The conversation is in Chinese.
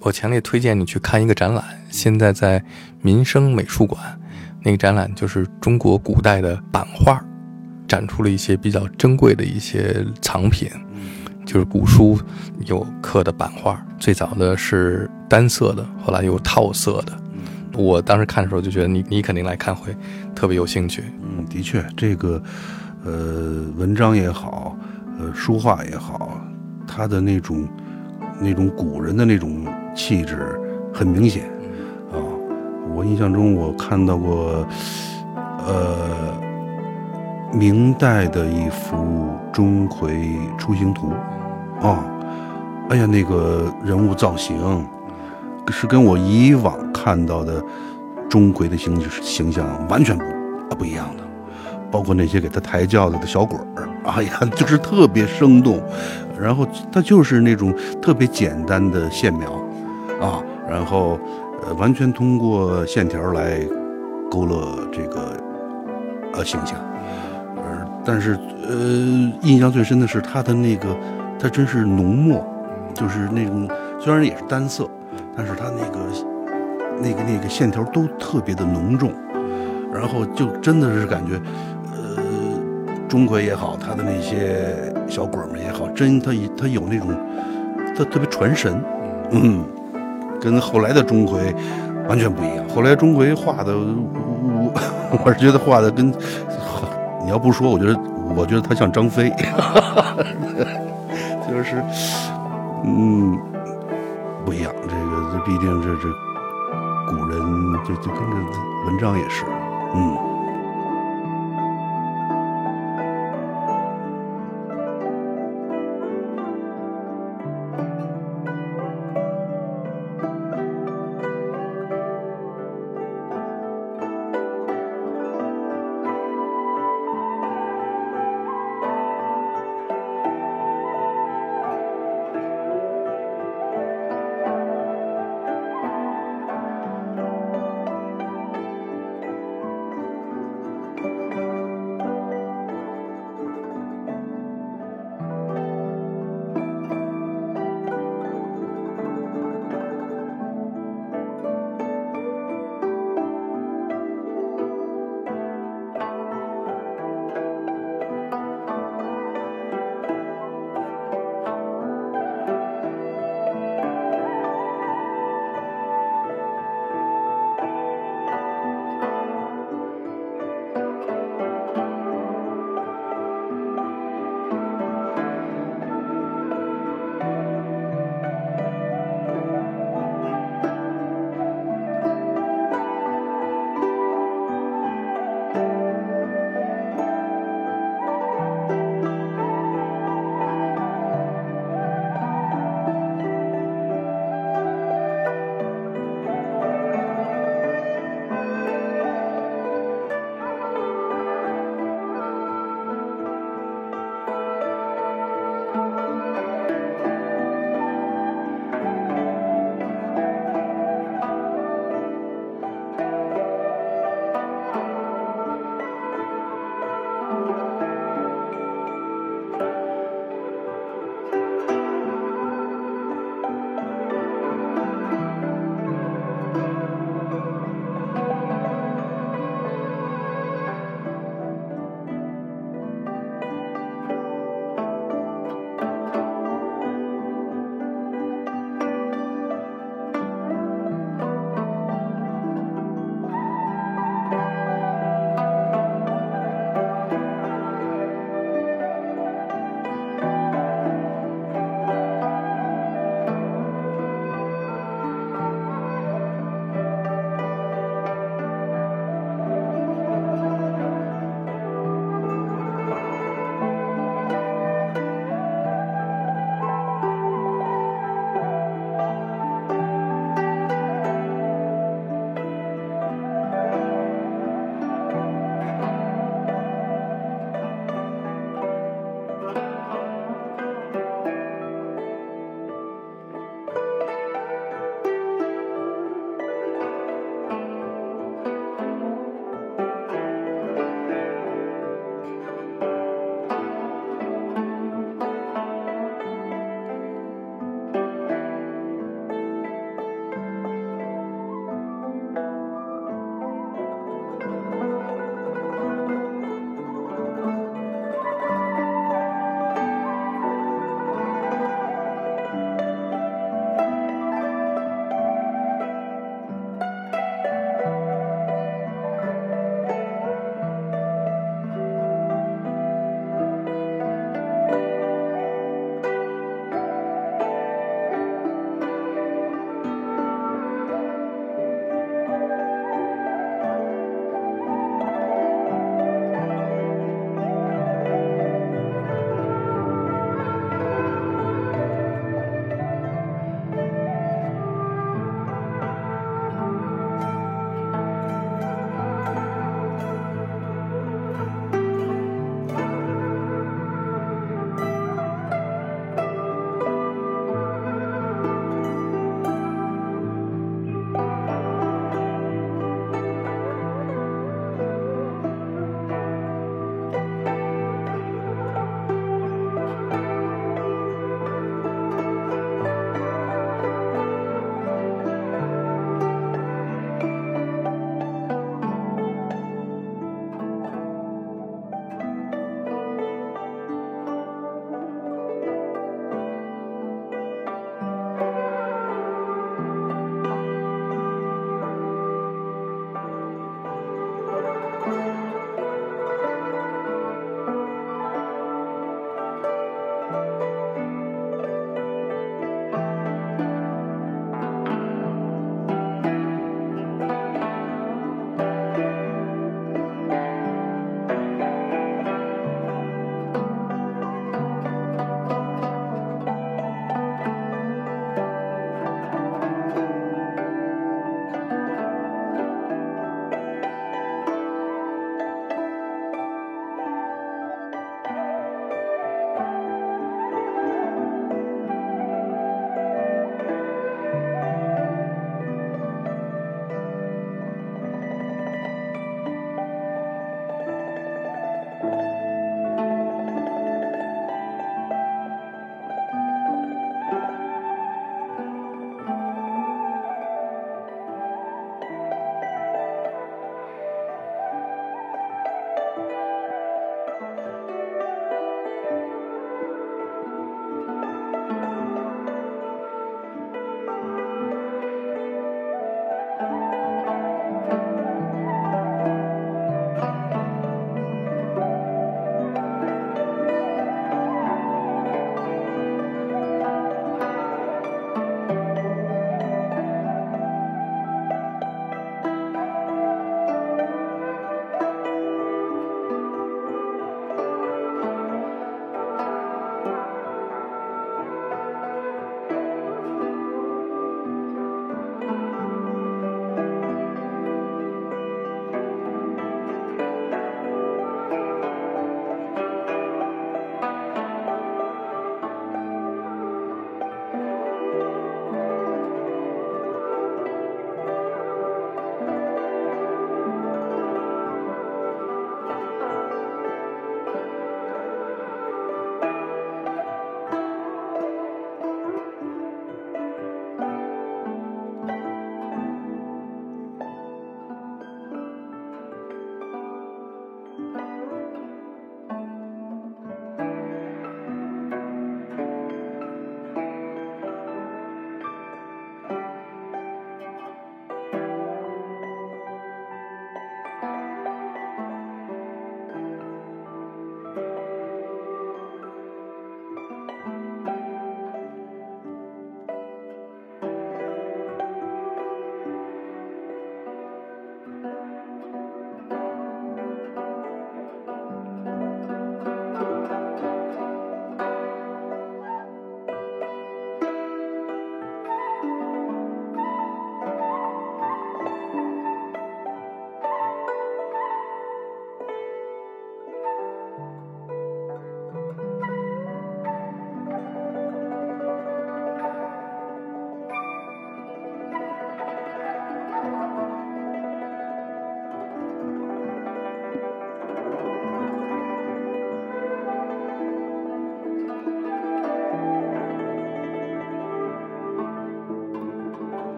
我强烈推荐你去看一个展览，现在在民生美术馆，那个展览就是中国古代的版画，展出了一些比较珍贵的一些藏品，就是古书有刻的版画，最早的是单色的，后来有套色的。我当时看的时候就觉得你你肯定来看会特别有兴趣。嗯，的确，这个呃文章也好，呃书画也好，它的那种那种古人的那种气质很明显。啊。我印象中我看到过呃明代的一幅钟馗出行图。啊，哎呀，那个人物造型。是跟我以往看到的钟馗的形形象完全不啊不一样的，包括那些给他抬轿子的小鬼儿，哎呀，就是特别生动，然后他就是那种特别简单的线描啊，然后呃完全通过线条来勾勒这个呃形象，呃，但是呃印象最深的是他的那个，他真是浓墨，就是那种虽然也是单色。但是他那个、那个、那个线条都特别的浓重，然后就真的是感觉，呃，钟馗也好，他的那些小鬼们也好，真他他有那种，他特别传神，嗯，跟后来的钟馗完全不一样。后来钟馗画的，我 我是觉得画的跟，你要不说，我觉得我觉得他像张飞，就是，嗯。不一样，这个这毕竟这这古人，这就跟这文章也是，嗯。